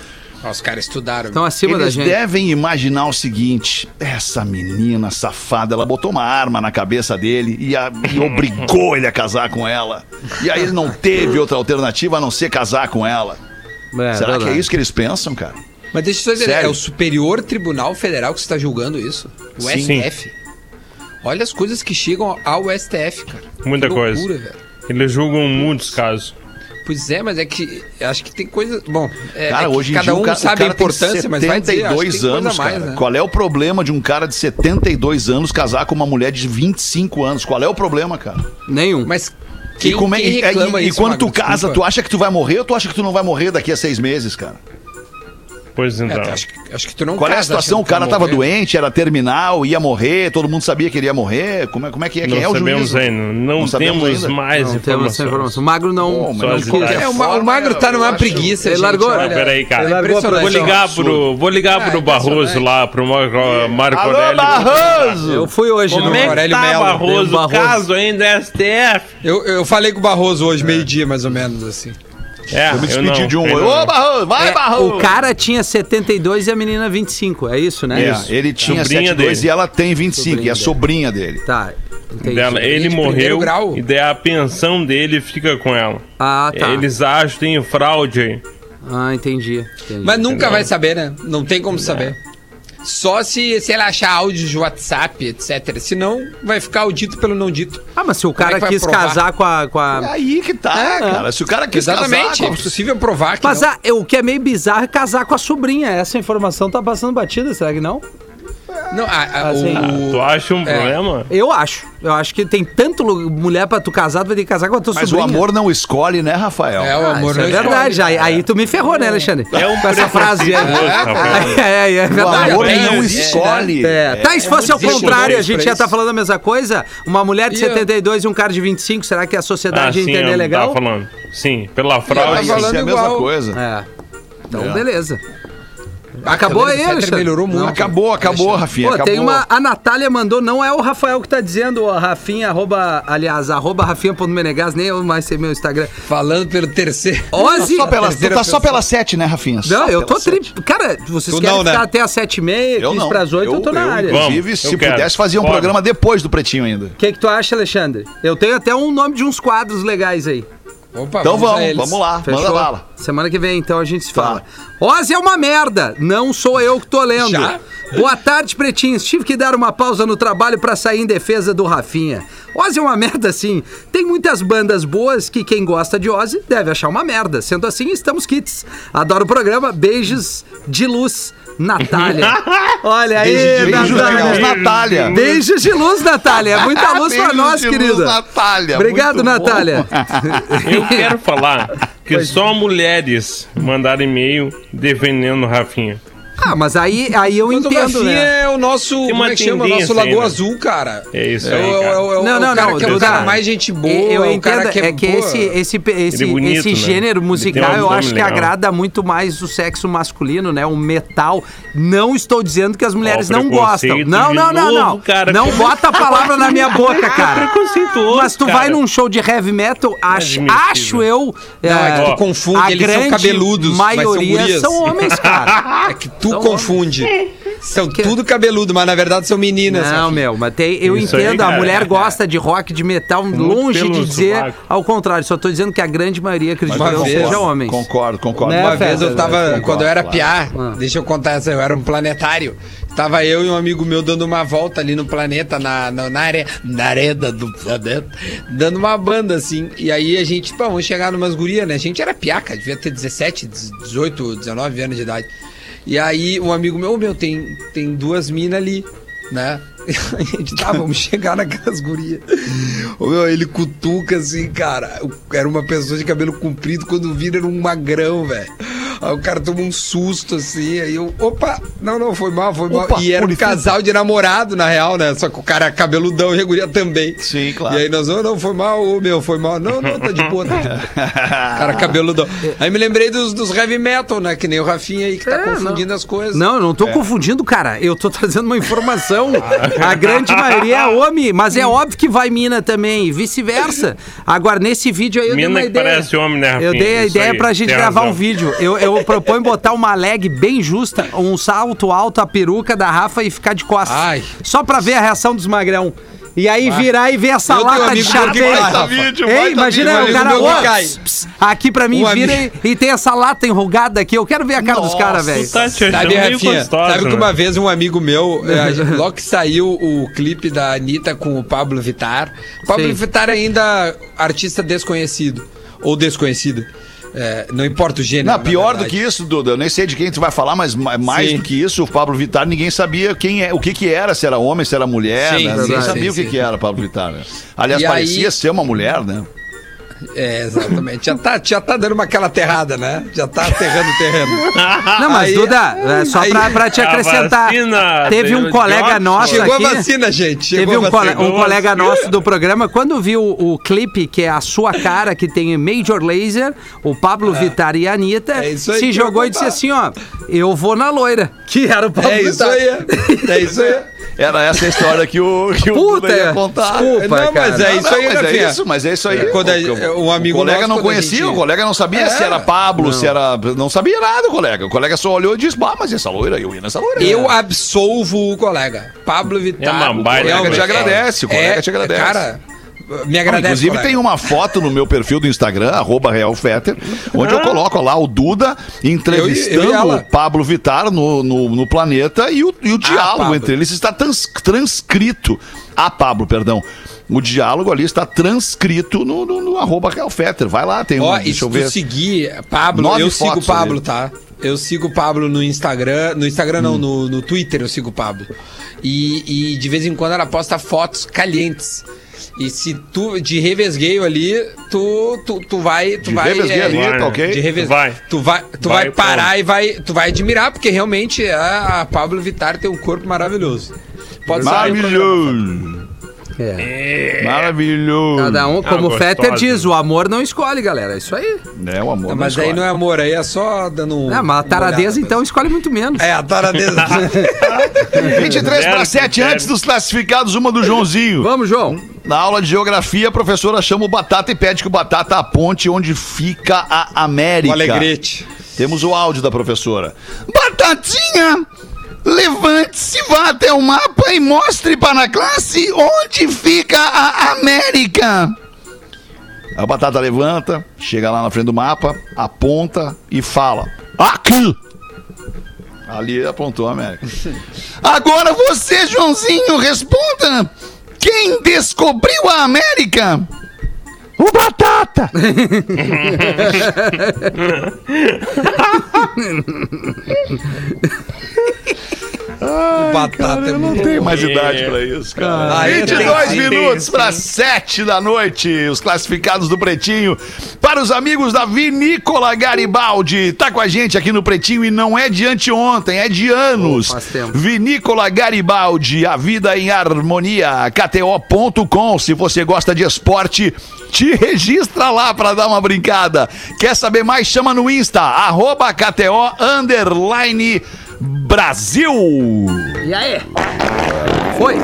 Os caras estudaram. Estão acima da Eles gente. devem imaginar o seguinte: essa menina safada, ela botou uma arma na cabeça dele e, a- e obrigou ele a casar com ela. E aí ele não teve outra alternativa a não ser casar com ela. É, Será que é isso que eles pensam, cara? Mas deixa eu só entender, Sério? é o Superior Tribunal Federal que está julgando isso? O Sim. STF? Olha as coisas que chegam ao STF, cara. Muita Que coisa. loucura, velho. Eles julgam muitos casos. Pois é, mas é que acho que tem coisa. Bom, é, Cara, é que hoje em cada dia um o cara, sabe a importância, tem mas vai dizer, acho que 72 tem coisa anos, mais, cara. né? Qual é o problema de um cara de 72 anos casar com uma mulher de 25 anos? Qual é o problema, cara? Nenhum. Mas quem, e como é- quem e- reclama e, e isso, quando Magro? tu casa, Desculpa. tu acha que tu vai morrer ou tu acha que tu não vai morrer daqui a seis meses, cara? Pois É, então. acho, que, acho que tu não Qual é a situação? O cara tava morrer. doente, era terminal, ia morrer, todo mundo sabia que ele ia morrer. Como é, como é que é? Quem não é o sabemos juiz? ainda. Não, Não temos ainda. mais não temos informações. informação. O Magro não. Pô, não. É, o, Ma- o Magro tá numa preguiça, Ele largou. olha. Peraí, cara. Ele largou. Vou ligar pro, vou ligar pro Barroso lá, pro Marco, Marco Alô, Aurélio. Barroso! Eu fui hoje Como no é Aurélio tá, Melo. Barroso? Barroso. Caso ainda é STF. Eu, eu falei com o Barroso hoje, meio-dia, mais ou menos, assim. É, Eu me eu despedi não, de um. eu Ô. Barroso, vai, É, Barroso! o cara tinha 72 e a menina 25, é isso, né? É, Isso. ele tinha Sobrinha 72 dele. e ela tem 25, e é Sobrinha sobrinha dele. Tá, entendi. Dela, ele de morreu grau. e daí a pensão dele fica com ela. Ah, tá. Eles acham que tem fraude aí. Ah, entendi. entendi. Mas nunca Entendeu? vai saber, né? Não tem como saber. Só se, se ele achar áudios de WhatsApp, etc. Senão, vai ficar o dito pelo não dito. Ah, mas se o Como é cara que vai quis provar? casar com a. Com É a... aí que tá, cara. Se o cara quis Exatamente. casar... É impossível provar que Mas não. ah, o que é meio bizarro é casar com a sobrinha. Essa informação tá passando batida, será que não? Não, a- a- Assim. o- Tu acha um É. problema? Eu acho. Eu acho que tem tanto mulher pra tu casar, tu vai ter que casar com a tua Mas o sobrinha. amor não escolhe, né, Rafael? É, o Ah, amor isso é não verdade. escolhe. Aí, aí tu me ferrou, né, Alexandre? É um com essa frase aí. preconceituoso, Rafael. *laughs* É, é, é O verdade. amor bem, não é, escolhe. É, tá, e se fosse ao contrário, a gente pra ia estar falando a mesma coisa? Uma mulher de E eu- 72 e um cara de 25, será que a Ah, sociedade ia sim, entender eu legal? tava falando. Sim, pela Tá fraude. falando Isso é a mesma igual. coisa. É. Então, É. beleza. Acabou aí, Alexandre? melhorou muito. Acabou, acabou, Rafinha. Pô, acabou. tem uma. A Natália mandou, não é o Rafael que tá dizendo, a Rafinha, arroba, aliás, arroba Rafinha.menegas, nem eu mais sei meu Instagram. Falando pelo terceiro. Ozzy! Só pela, tu tá só pela 7, né, Rafinha? Não, Só eu tô tri... Cara, vocês Tu querem não, né? ficar até as 7h30, Eu 15 não. pras 8, eu, tô na área. O Vamos, Inclusive, eu se quero. pudesse, fazia um Pode. programa depois do Pretinho ainda. que, que tu acha, Alexandre? Eu tenho até um nome de uns quadros legais aí. Opa, Então vamos, vamos lá, Fechou? manda bala. Semana que vem, então, a gente se Tá. fala. Ozzy é uma merda, não sou eu que tô lendo. Já? Boa tarde, pretinhos. Tive que dar uma pausa no trabalho pra sair em defesa do Rafinha. Ozzy é uma merda, sim. Tem muitas bandas boas que quem gosta de Ozzy deve achar uma merda. Sendo assim, estamos kits. Adoro o programa. Beijos de luz, Natália. *laughs* Olha aí, Beijo de Natália. luz, Natália. Beijos de luz, Natália. Muita luz pra Beijos nós, de luz, querida. Natália. Obrigado, Muito bom. Natália. Eu *laughs* quero falar que só mulheres mandaram e-mail defendendo o Rafinha. Ah, mas aí, aí eu Mas o entendo, né? é o nosso. Tem Como é que chama? O nosso Lagoa. Azul, cara. É isso É aí, cara. é o- é Não, é não, não, que é o cara mais gente boa. Eu entendo, que é, que esse, esse, esse, bonito, esse né? gênero Ele musical um eu acho que legal. agrada muito mais o sexo masculino, né? O metal. Não estou dizendo que as mulheres Ó, não gostam. Não, não, não, não. cara. Não bota a palavra na minha boca, *laughs* cara. Preconceituoso, Mas tu cara. vai num show de heavy metal, acho, Admissível. acho eu. Não, é que tu confunde, a eles são grande cabeludos, maioria são homens, cara. *laughs* É que tu confunde. São tudo cabeludo, mas na verdade são meninas. Não, Rafinha. meu, mas tem, eu Isso aí, entendo, a cara. mulher gosta de rock, de metal, longe pelo de dizer sovaco. ao contrário. Só tô dizendo que a grande maioria acredita que não vez- seja homens. Concordo, concordo. Né, Uma vez eu tava, Concordo, quando eu era claro. piá, Ah. deixa eu contar essa, eu era um planetário. Tava eu e um amigo meu dando uma volta ali no planeta, na, na, na, are, na arena do planeta, dando uma banda assim. E aí a gente, pô, vamos chegar numas gurias, né? A gente era piaca, devia ter 17, 18, 19 anos de idade. E aí um amigo meu, "Ô, meu, tem, tem duas minas ali, né? *laughs* A gente, tá, vamos chegar naquelas gurias. Ô, meu, ele cutuca assim, cara. Era uma pessoa de cabelo comprido, quando vira era um magrão, velho. Aí o cara toma um susto assim, aí eu, opa, não, não, foi mal, foi mal. Opa, E era um casal de namorado, na real, né? Só que o cara é cabeludão e a guria também. Sim, claro. E aí nós, oh, não, foi mal, ô meu, foi mal. Não, não, tá de boa, tá de boa. *laughs* cara cabeludão. Aí me lembrei dos, dos heavy metal, né? Que nem o Rafinha aí, que tá É, confundindo as coisas. Não, eu não tô confundindo, cara. Eu tô trazendo uma informação. A grande maioria é homem, mas é óbvio que vai mina também, e vice-versa. Agora, nesse vídeo aí eu dei Mina uma que ideia. parece homem, né, Rafinha? Eu dei a Isso ideia aí, pra gente gravar razão. um vídeo. Eu, eu proponho botar uma leg bem justa, um salto alto, a peruca da Rafa e ficar de costas. Ai. Só pra ver a reação dos magrão. E aí virar e ver essa lata de Ei, baita imagina o cara, mas o meu ô, que cai. ps, ps, aqui pra mim, Um vira amigo- e, tem essa lata enrugada aqui. Eu quero ver a cara dos caras, velho. Tá achando Sabe, Rafinha, sabe que né? uma vez um amigo meu, eh, *laughs* logo que saiu o clipe da Anitta com o Pablo Vittar, o Pablo Sim. Vittar ainda artista desconhecido, ou desconhecida, eh, não importa o gênero. Não, pior do que isso, Duda. Eu nem sei de quem tu vai falar, mas ma- mais Sim. do que isso, o Pablo Vittar, ninguém sabia quem é, o que que era, se era homem, se era mulher, Sim, né? Ninguém sim, sabia o que que era Pablo Vittar, né? Aliás, E parecia aí- ser uma mulher, né? É, exatamente. Já tá, já tá dando uma aquela terrada, né? Já tá aterrando o terreno. *laughs* Não, mas Aí- Duda, é só aí- pra, pra te acrescentar. vacina Teve um colega nosso Chegou aqui. a vacina, gente. Chegou Teve um, vacina. um colega nosso do programa, quando viu o, clipe, que é a sua cara, que tem Major Laser, o Pablo Vittar e a Anitta, É isso se jogou e disse assim, ó, eu vou na loira, que era o Pablo É isso Vittar. aí. É isso aí. *laughs* Era essa a história que o, que o Puta, Duda ia contar. desculpa, Não, mas cara. é isso aí, mas Rafinha. é isso, mas é isso aí. Quando a- O- um amigo o colega nosso, não conhecia, gente- o colega não sabia se É. era Pablo, se era. Não sabia nada, o colega. O colega só olhou e disse: Bah, mas essa loira, eu ia nessa loira. Eu absolvo o colega. Pablo Vittar. É uma baita O colega te é- agradece, o colega é- te agradece. Cara, me Não, agradece. inclusive colega. tem uma foto no meu perfil do Instagram, arroba RealFetter, onde eu coloco lá o Duda entrevistando Eu eu o Pablo Vittar no, no, no planeta e o, e o diálogo Pablo. entre eles está trans- transcrito. A Pablo, perdão. O diálogo ali está transcrito no, no, no arroba RealFetter. Vai lá, tem um. Ó, deixa eu ver. seguir Pablo, Nove eu sigo o Pablo, ali. tá? Eu sigo o Pablo no Instagram. No Instagram não, no, no Twitter eu sigo o Pablo. E, e de vez em quando ela posta fotos calientes. E se tu de revesgueio ali, tu, tu, tu vai. Tu De vai revesgueio ali, vai, tá ok? De reves... Vai. Tu vai, tu Vai, vai, parar Paulo. e vai, tu vai admirar, porque realmente a, a Pablo Vittar tem um corpo maravilhoso. Pode. Maravilhoso. É. Maravilhoso. Cada um, como o gostosa. Fetter diz, o amor não escolhe, galera. É isso aí. É o amor. Não, mas aí não é amor, aí é só dando um. É, mas a taradeza, então, escolhe muito menos. É, a taradeza. *laughs* 23 para Zero 7 critério. antes dos classificados, uma do Joãozinho. Vamos, João. Na aula de geografia, a professora chama o Batata e pede que o Batata aponte onde fica a América. o Alegrete. Temos o áudio da professora. Batatinha, levante-se, vá até o mapa e mostre para a classe onde fica a América. A Batata levanta, chega lá na frente do mapa, aponta e fala: Aqui! Ali apontou a América. *laughs* Agora você, Joãozinho, responda. Quem descobriu a América? O Batata. *laughs* *laughs* Batata é muito Tem bom. mais idade pra isso, cara. Ah, eu 22 tenho, minutos para 7 da noite. Os classificados do Pretinho. Para os amigos da Vinícola Garibaldi. Tá com a gente aqui no Pretinho e não é de anteontem, é de anos. Oh, faz tempo. Vinícola Garibaldi, a vida em harmonia. KTO.com. Se você gosta de esporte, te registra lá pra dar uma brincada. Quer saber mais? Chama no Insta, arroba KTO underline Brasil. E aí? Foi.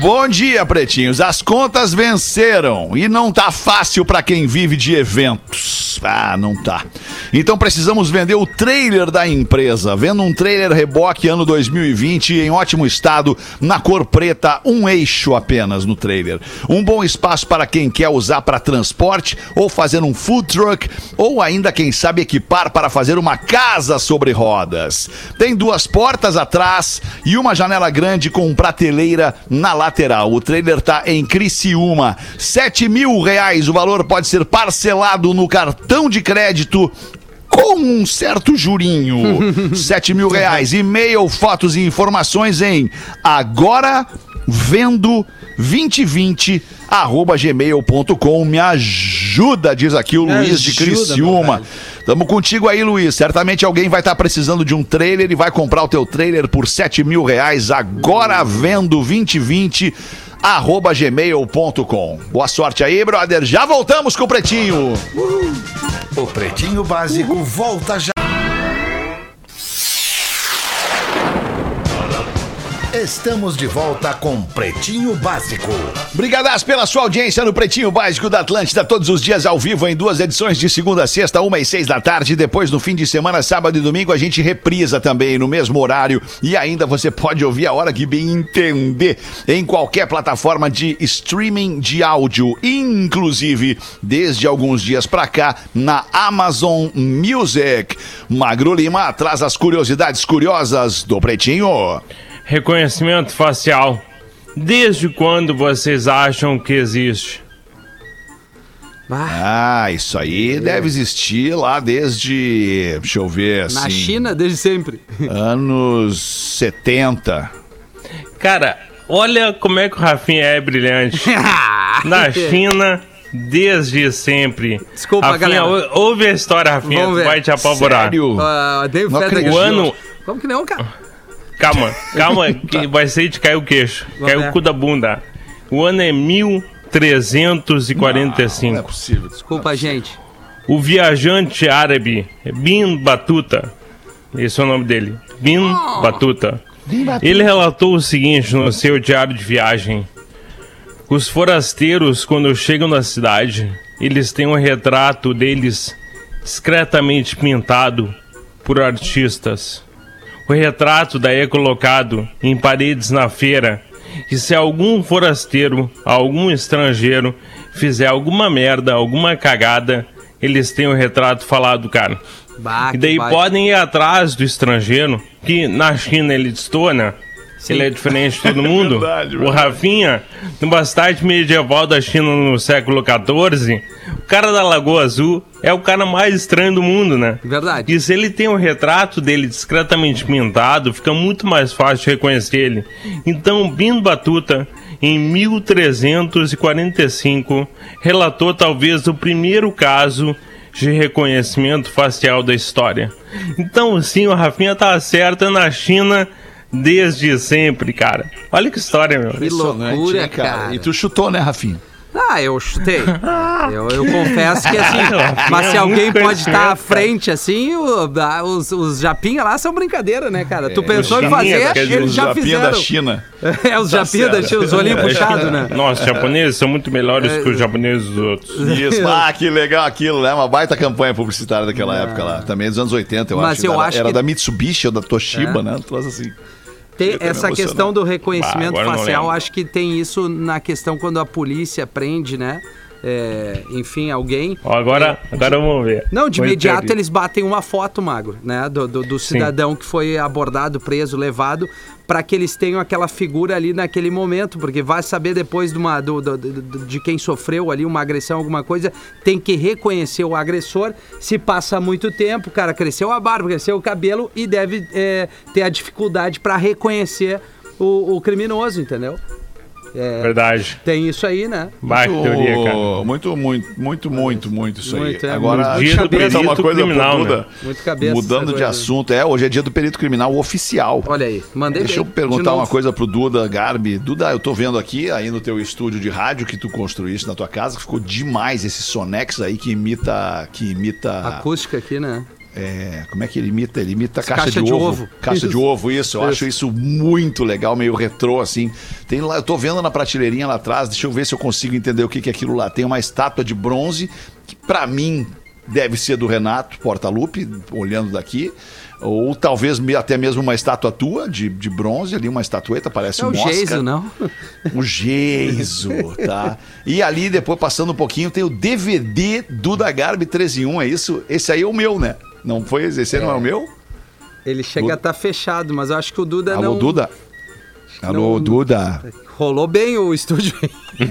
Bom dia, pretinhos. As contas venceram e não tá fácil pra quem vive de eventos. Ah, não tá. Então precisamos vender o trailer da empresa. Vendo um trailer reboque ano 2020 em ótimo estado, na cor preta, um eixo apenas no trailer. Um bom espaço para quem quer usar para transporte ou fazer um food truck ou ainda quem sabe equipar para fazer uma casa sobre rodas. Tem duas portas atrás e uma janela grande com prateleira na lateral. O trailer tá em Criciúma. Sete mil reais. O valor pode ser parcelado no cartão de crédito com um certo jurinho. *laughs* Sete mil reais. E-mail, fotos e informações em agora vendo 2020 arroba gmail.com me ajuda, diz aqui o Me Luiz de ajuda, meu Criciúma. Tamo contigo aí, Luiz. Certamente alguém vai estar precisando de um trailer e vai comprar o teu trailer por 7 mil reais agora vendo 2020 arroba gmail.com. Boa sorte aí, brother. Já voltamos com o Pretinho. O Pretinho Básico volta já. Estamos de volta com Pretinho Básico. Brigadas pela sua audiência no Pretinho Básico da Atlântida, todos os dias ao vivo em duas edições de segunda a sexta, uma e seis da tarde. Depois, no fim de semana, sábado e domingo, a gente reprisa também no mesmo horário. E ainda você *laughs* pode ouvir a hora que bem entender em qualquer plataforma de streaming de áudio, inclusive desde alguns dias pra cá na Amazon Music. Magro Lima traz as curiosidades curiosas do Pretinho. Reconhecimento facial. Desde quando vocês acham que existe? Ah, isso aí deve existir lá desde, deixa eu ver, assim, na China, desde sempre. *laughs* anos 70. Cara, olha como é que o Rafinha é brilhante. *laughs* Na China, desde sempre. Desculpa, Rafinha, galera. ou- ouve a história, Rafinha, vai te apavorar. Sério? Acredito. O ano... Como que não, cara? Calma, calma, *laughs* que vai ser de cair o queixo. Vamos Cai ver. o cu da bunda. O ano é 1345. Não é possível. Desculpa, gente. O viajante árabe Bin Batuta, esse é o nome dele, Bin Batuta, ele relatou o seguinte no seu diário de viagem: Os forasteiros, quando chegam na cidade, eles têm um retrato deles discretamente pintado por artistas. O retrato daí é colocado em paredes na feira. E se algum forasteiro, algum estrangeiro, fizer alguma merda, alguma cagada, eles têm o retrato falado, cara. Bah, E daí podem ir atrás do estrangeiro, que na China ele destoa, né? Ele é diferente de todo mundo. *laughs* Verdade, o verdade. Rafinha, no bastante medieval da China no século XIV, o cara da Lagoa Azul é o cara mais estranho do mundo, né? Verdade. E se ele tem um retrato dele discretamente pintado, fica muito mais fácil de reconhecer ele. Então, Bino Batuta, em 1345, relatou talvez o primeiro caso de reconhecimento facial da história. Então, sim, o Rafinha tá certo é na China desde sempre, cara. Olha que história, meu. Que Impressionante, loucura, né, cara. E tu chutou, né, Rafinha? Ah, eu chutei. *laughs* Eu, eu confesso que assim. *laughs* Ah, mas se é alguém pode estar à frente assim, o- ah, os, os japinha lá são brincadeira, né, cara? Tu pensou em fazer, dizer, eles *laughs* Os já japinha fizeram. da China. É, os japinha da. China, os olhinhos puxados, né? Nossa, os japoneses são muito melhores que os japoneses dos outros. Isso, ah, que legal aquilo, né? Uma baita campanha publicitária daquela época lá. Também dos anos 80, eu Mas acho. eu era, acho era que- da Mitsubishi ou da Toshiba, É. né? Trouxe assim. Tem essa questão do reconhecimento Ah, não facial, acho que tem isso na questão quando a polícia prende, né? É, enfim, alguém. Agora, agora vamos ver. Não, de Vou imediato eles batem uma foto, Magro, né? Do, do, do cidadão que foi abordado, preso, levado, para que eles tenham aquela figura ali naquele momento, porque vai saber depois de, uma, do, do- do- de quem sofreu ali uma agressão, alguma coisa, tem que reconhecer o agressor. Se passa muito tempo, cara, cresceu a barba, cresceu o cabelo e deve é, ter a dificuldade para reconhecer o, o criminoso, entendeu? É, Verdade. tem isso aí, né? Baita teoria, cara. Muito, muito, muito, muito, muito isso Muito, aí. é, Agora, muito. Dia eu do perguntar uma perito coisa criminal, né? Muito cabeça Mudando de assunto. É, hoje é dia do perito criminal oficial. Olha aí, mandei Deixa eu bem, de perguntar uma coisa pro Duda Garbi. Duda, eu tô vendo aqui, aí no teu estúdio de rádio que tu construíste na tua casa, que ficou demais esse Sonex aí que imita. Que imita. Acústica aqui, né? É, como é que ele imita? Ele imita caixa, Caixa de, de ovo. ovo. Caixa de Isso. ovo, isso. Eu acho isso muito legal, meio retrô, assim. Tem lá, eu tô vendo na prateleirinha lá atrás, deixa eu ver se eu consigo entender o que, que é aquilo lá. Tem uma estátua de bronze, que pra mim deve ser do Renato Portaluppi, olhando daqui. Ou talvez até mesmo uma estátua tua de, de bronze ali, uma estatueta, parece É um. Geiso, não? *laughs* O Geiso, tá? E ali, depois, passando um pouquinho, tem o DVD do da Garbi 13 em 1, é isso? Esse aí é o meu, né? Não foi esse? Esse aí não é o meu? Ele chega a estar fechado, mas eu acho que o Duda Alô, não... Duda? Alô, não- Duda. Rolou bem o estúdio. *laughs*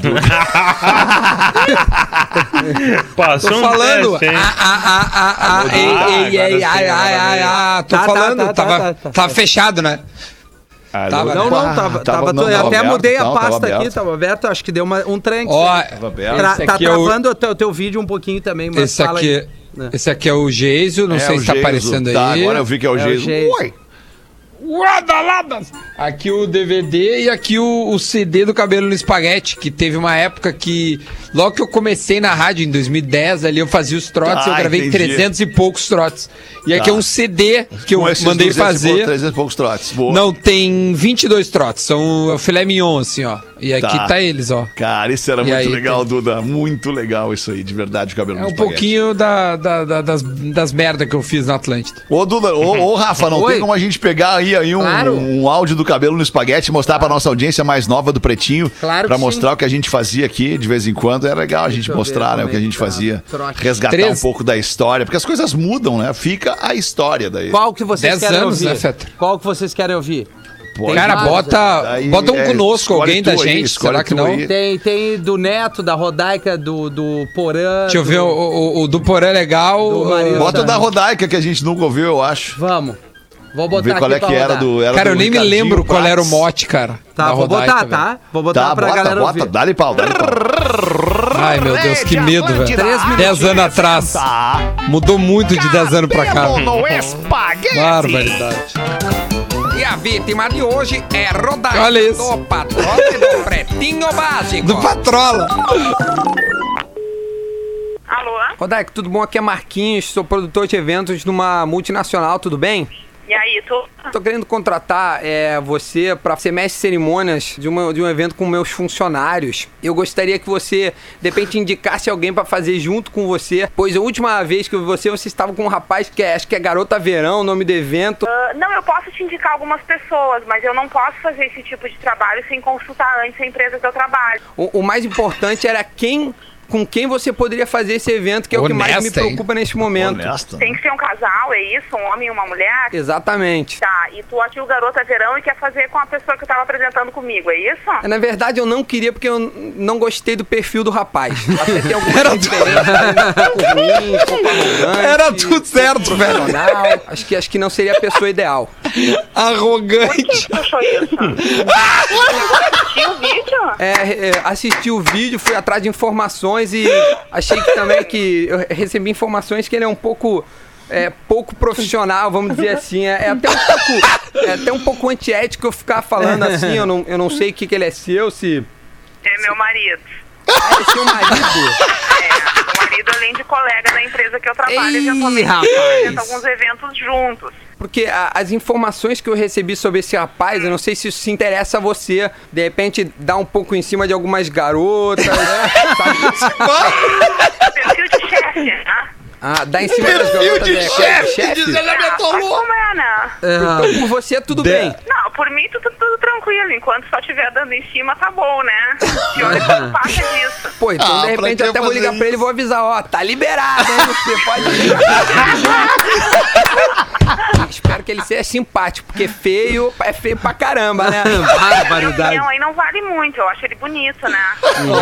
Passou Tô um falando. teste, hein? Ah, ah, ah, ah, ah, Duda. ei, ei, Agora ei, sim, ai, agora ai, ai, veio. ai, tô Tá, tá, falando. tá, tá, tava, tá, tá. tava fechado, né? Alô, Tava, Não, não, Ah, tava, tava, não, eu tava até aberto, mudei a não, tava pasta aqui, tava aberto, acho que deu uma- um tranque. Ó, esse tá é o- travando o teu, teu vídeo um pouquinho também, mas Esse fala aqui, aí. É. esse aqui é o Geisio, não É, sei se tá Geiso. aparecendo Tá, aí. agora eu vi que é o É o Geiso. Geiso. Ui. Guadaladas! Aqui o DVD e aqui o, o CD do Cabelo no Espaguete, que teve uma época que, logo que eu comecei na rádio, em 2010, ali eu fazia os trotes, Ah, eu gravei entendi. 300 e poucos trotes. E aqui Tá. é um CD que eu mandei 200 e fazer. poucos, 300 e poucos trotes. Boa. Não, tem 22 trotes, são o filé mignon, assim, ó. E aqui Tá. tá, eles, ó. Cara, isso era E muito legal, tem- Duda. Muito legal isso aí, de verdade, o cabelo É no um espaguete. pouquinho da, da- da- das, das merdas que eu fiz na Atlântida. Ô, Duda, ô, ô, Rafa, não *laughs* Oi. tem como a gente pegar aí, aí um, Claro. um áudio do cabelo no espaguete e mostrar pra nossa audiência mais nova do Pretinho. Claro Pra mostrar o que a gente fazia aqui de vez em quando. Era legal a gente ver mostrar né, o que a é gente fazia. Trote. Resgatar Três. um pouco da história. Porque as coisas mudam, né? Fica a história daí. Qual que vocês Dez querem anos, ouvir? né? Qual que vocês querem ouvir? Pode. Cara, bota, Aí, bota um é, conosco, alguém da aí, gente, será que não? aí. Tem, tem do Neto, da Rodaica, do, do Porã. Deixa eu do- ver, o, o, o do Porã é legal. Do Bota o da- da Rodaica que a gente nunca ouviu, eu acho. Vamos. Vou botar ver qual aqui é que era do. Era Cara, eu do nem me lembro qual era o Prats. mote, cara. Tá, vou Rodaica, botar, velho. tá? Vou botar Tá, pra bota, galera bota. ouvir. Dá-lhe pau, dá-lhe pau. Ai, meu Deus, que medo, velho. Três minutos. Dez anos atrás. Mudou muito de 10 anos pra cá. Barbaridade. E a vítima de hoje é Rodaica Olha isso. do Patrone do *laughs* Pretinho Básico. Do Patrola. Alô? Rodaico, tudo bom? Aqui é Marquinhos, sou produtor de eventos numa multinacional, tudo bem? E aí, tu? Tô querendo contratar é, você para ser mestre de cerimônias de, uma, de um evento com meus funcionários. Eu gostaria que você, de repente, indicasse alguém para fazer junto com você, pois a última vez que eu vi você, você estava com um rapaz que é, acho que é Garota Verão, o nome do evento. Ah, não, eu posso te indicar algumas pessoas, mas eu não posso fazer esse tipo de trabalho sem consultar antes a empresa que eu trabalho. O, o mais importante era quem com quem você poderia fazer esse evento, que é o que mais me Honesta, hein? preocupa neste momento. Honesto. Tem que ser um casal, é isso? Um homem e uma mulher? Exatamente. Tá, e tu ativa o garota verão e quer fazer com a pessoa que eu tava apresentando comigo, é isso? Na verdade, eu não queria porque eu não gostei do perfil do rapaz. *laughs* Até tem alguma Era ruim, um pouco arrogante, Era tudo certo, velho. Acho que, acho que não seria a pessoa ideal. *laughs* Por que Arrogante. tu achou isso? *laughs* Assistiu o vídeo? *laughs* É, é, assisti o vídeo, fui atrás de informações e achei que também que eu recebi informações que ele é um pouco é, pouco profissional, vamos dizer assim. É, é até um pouco, é até um pouco antiético eu ficar falando assim. Eu não, eu não sei o que, que ele é seu, se É meu marido. ah, é seu marido. É, meu marido, além de colega da empresa que eu trabalho, Ih, eventualmente rapaz. alguns eventos juntos. Porque a- as informações que eu recebi sobre esse rapaz, eu não sei se isso se interessa a você. De repente, dar um pouco em cima de algumas garotas, né? *laughs* Sabe? Perfil de chefe, né? Ah, dar em cima das garotas de é chefe, chefe? diz. Ah, mas como é, né? Então, por você, tudo bem. *laughs* Não, por mim tudo, tudo tranquilo. Enquanto só estiver dando em cima, tá bom, né? Pior é quando passa disso. Pô, então Ah, de repente que até vou ligar pra ele e isso? vou avisar, ó, tá liberado, hein? Você pode. *laughs* *laughs* Espero que ele seja simpático, porque feio é feio pra caramba, né? Barbaridade. aí não vale muito. Eu acho ele bonito, né?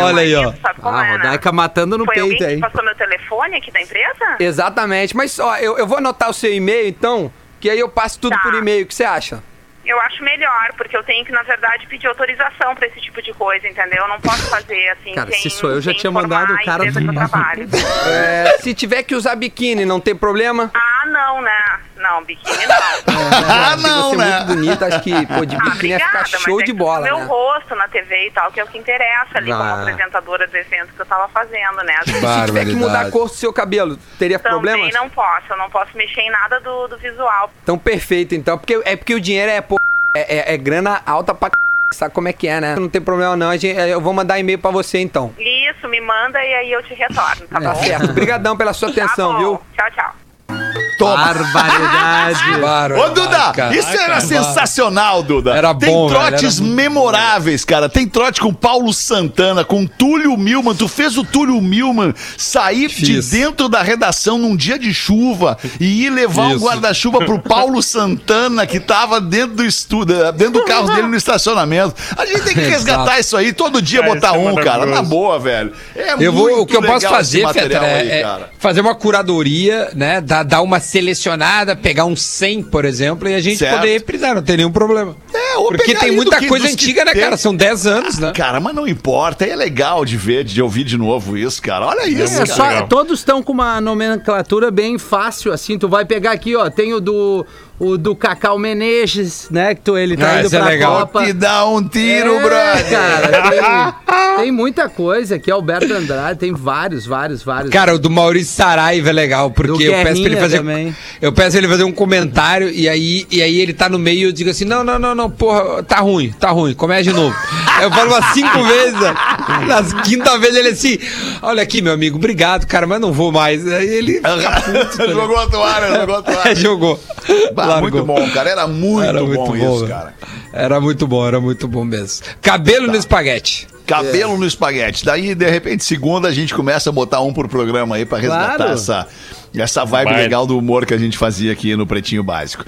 Olha aí, ó. Sabe como Ah, é, né? Rodaica matando no Foi alguém peito que aí. passou meu telefone aqui da empresa? Exatamente. Mas, ó, eu, eu vou anotar o seu e-mail, então, que aí eu passo tudo Tá. por e-mail. O que você acha? Eu acho melhor, porque eu tenho que, na verdade, pedir autorização pra esse tipo de coisa, entendeu? Eu não posso fazer assim. Cara, sem, se sou eu, já tinha mandado o cara trabalho. *laughs* É, se tiver que usar biquíni, não tem problema? Ah, não, né? Não, biquíni não. *laughs* Ah, não, você né? muito bonita, acho que, pô, de Ah, biquíni ia obrigada, ficar mas show é de bola, Meu né? rosto na TV e tal, que é o que interessa ali como Ah. apresentadora do evento que eu tava fazendo, né? Se tiver que mudar a cor do seu cabelo, teria Também problemas? não posso, eu não posso mexer em nada do, do visual. Então, perfeito, então. Porque, é porque o dinheiro é, pô, é, é- é grana alta pra c... Sabe como é que é, né? Não tem problema não, a gente- eu vou mandar e-mail pra você, então. Isso, me manda e aí eu te retorno, tá Tá bom? certo. *laughs* Obrigadão pela sua Tá atenção, bom. viu? Tchau, tchau. Barbaridade. *laughs* Ô, Duda, Caraca, isso era sensacional, Duda. Era Tem bom, velho, trotes muito memoráveis, cara. Tem trote com Paulo Santana, com Túlio Milman. Tu fez o Túlio Milman sair Fiz. de dentro da redação num dia de chuva e ir levar um guarda-chuva pro Paulo Santana, que tava dentro do estúdio, dentro do carro dele no estacionamento. A gente tem que *laughs* resgatar isso aí, todo dia Cara, botar é um, cara. Na boa, velho. É Eu vou, o muito que eu posso fazer, material é, aí, é cara. fazer uma curadoria, né? Dar, dar uma selecionada, pegar um 100, por exemplo, e a gente Certo. poder reprisar, não tem nenhum problema. É, ou Porque tem muita que- coisa antiga, né, tem. cara? São 10 anos, né? Cara, mas não importa, é legal de ver, de ouvir de novo isso, cara. Olha isso, É, cara. só, todos estão com uma nomenclatura bem fácil, assim. Tu vai pegar aqui, ó. Tem o do, o do Cacau Menezes, né? Que tu, ele tá Ah, indo é pra legal. Copa. Te dá um tiro, É, brother. Cara, tem, tem muita coisa aqui. Alberto Andrade, tem vários, vários, vários. Cara, o do Maurício Saraiva é legal, porque eu peço pra ele fazer. também. Eu peço pra ele fazer um comentário e aí, e aí ele tá no meio e eu digo assim: não, não, não, não, porra, tá ruim, tá ruim, começa de novo. Aí *laughs* eu falo umas cinco vezes, né? nas quinta vez ele assim: olha aqui, meu amigo, obrigado, cara, mas não vou mais. Aí ele *laughs* jogou a toalha, jogou a toalha. *laughs* jogou. Bah, Largou. muito bom, cara. Era muito, Era muito bom, bom, isso, cara. Era muito bom, era muito bom mesmo. Cabelo no espaguete. Cabelo no espaguete. Daí, de repente, segunda, a gente começa a botar um por programa aí pra resgatar Claro. essa, essa vibe Vai. legal do humor que a gente fazia aqui no Pretinho Básico.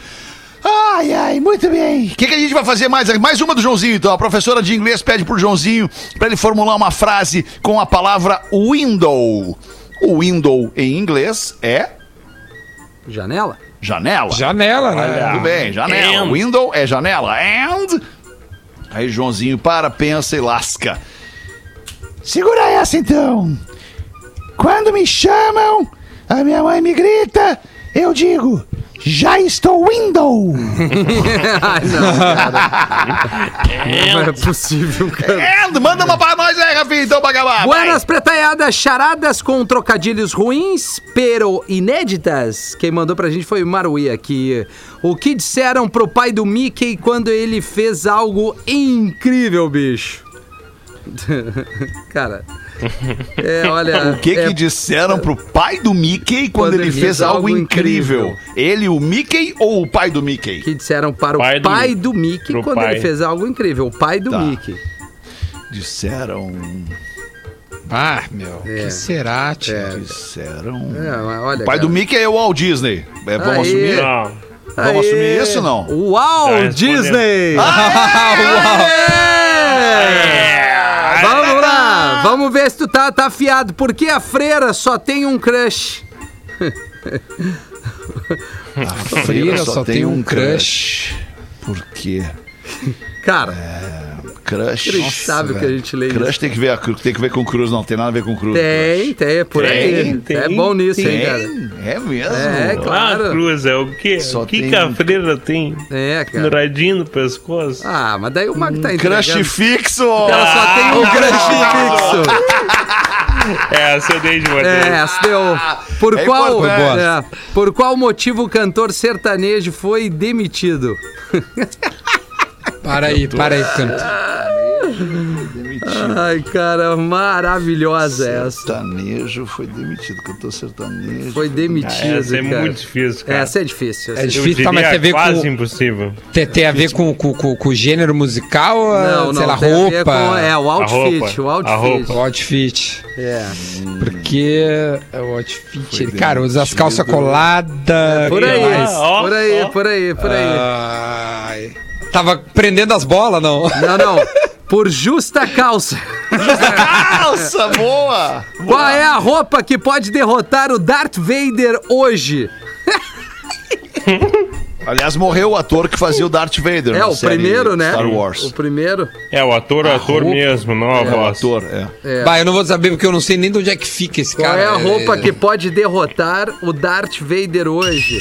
Ai, ai, muito bem. O que, que a gente vai fazer mais? Mais uma do Joãozinho, então. A professora de inglês pede pro Joãozinho pra ele formular uma frase com a palavra window. O window em inglês é Janela? Janela. Janela, né? Tudo bem, janela. And. Window é janela. And. Aí Joãozinho para, pensa e lasca. Segura essa então. Quando me chamam, a minha mãe me grita, eu digo, já estou window. *laughs* Ai, não, cara. Não é possível, cara. And. Manda uma pra nós aí, Rafinha, então, pra acabar. Buenas pretaiadas, charadas com trocadilhos ruins, pero inéditas. Quem mandou pra gente foi o Marui aqui. O que disseram pro pai do Mickey quando ele fez algo incrível, bicho? *laughs* Cara, é, *laughs* olha... O que é, que disseram pro pai do Mickey quando, ele fez algo incrível? Ele, o Mickey ou o pai do Mickey? que disseram para o Pai pai do do, Mickey quando pai. ele fez algo incrível? O pai do Tá. Mickey. Disseram... Ah, meu, É. que será, tio? Disseram. É, olha, O pai do cara. Mickey é o Walt Disney. É, vamos Aí. assumir? Não. Vamos Aê! assumir isso ou não? Uau, Já respondeu. Disney! *laughs* É. Aê! Vamos lá, vamos ver se tu tá, tá afiado. Por que a freira só tem um crush? *laughs* A freira só tem um crush. Por quê? Cara, Crush. Ele Nossa, sabe o que velho. a gente lê Crush isso. tem que, ver, a tem que ver com cruz, não tem nada a ver com cruz. tem, tem, é por aí. Tem, tem, é bom nisso, hein, Tem? cara? É mesmo? É, Ah, claro. cruz, é o quê? Só o que, tem a um- freira tem? É, cara. radinho no pescoço? Ah, mas daí o Mago tá Crush entregando. fixo! Ela só tem um crush fixo. *laughs* É, essa eu dei de. É, essa deu. Por É qual, importante. é, por qual motivo o cantor sertanejo foi demitido? *laughs* Para aí, para aí, canto. Ai, cara, maravilhosa essa. Sertanejo foi demitido. Cantor sertanejo. Foi demitido, Essa é cara. muito difícil, cara. Essa é difícil. essa É é difícil. Eu tá, mas diria tem a ver quase com- impossível. Tem, tem a ver com, com, com, com o gênero musical, Não, sei não, lá, tem a ver roupa, com- é, o outfit, roupa, o outfit. a roupa. o outfit. É. Porque é o outfit, ele, cara, usa as calças coladas. Por aí, Ah, ó, por aí, por aí, por aí. Ai. Tava prendendo as bolas, não? Não, não. Por justa calça. Nossa, boa! Qual é a roupa que pode derrotar o Darth Vader hoje? Aliás, morreu o ator que fazia o Darth Vader. É, na o série primeiro, né? Star Wars. O primeiro. É, o ator, o ator roupa. mesmo, não a É, o voz. ator, é. É. Bah, eu não vou saber porque eu não sei nem de onde é que fica esse Qual cara. é a roupa É- que pode derrotar o Darth Vader hoje?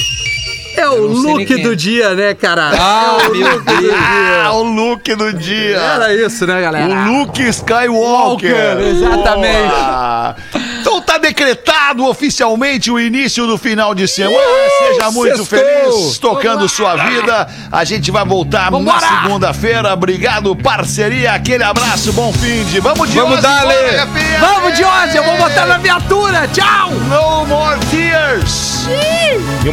É o look quem do é. dia, né, cara? Ah, é o meu look do Deus. Ah, dia. o look do dia! Era isso, né, galera? O Luke Skywalker! Walker, exatamente. Boa! Então tá decretado oficialmente o início do final de semana. Seja muito Sextou. feliz tocando sua vida. A gente vai voltar Vambora. na segunda-feira. Obrigado, parceria. Aquele abraço, bom fim de. Vamos de Vamos bora, Lê. Rafinha. Vamos de hoje, eu vou botar na viatura. Tchau! No more tears! E o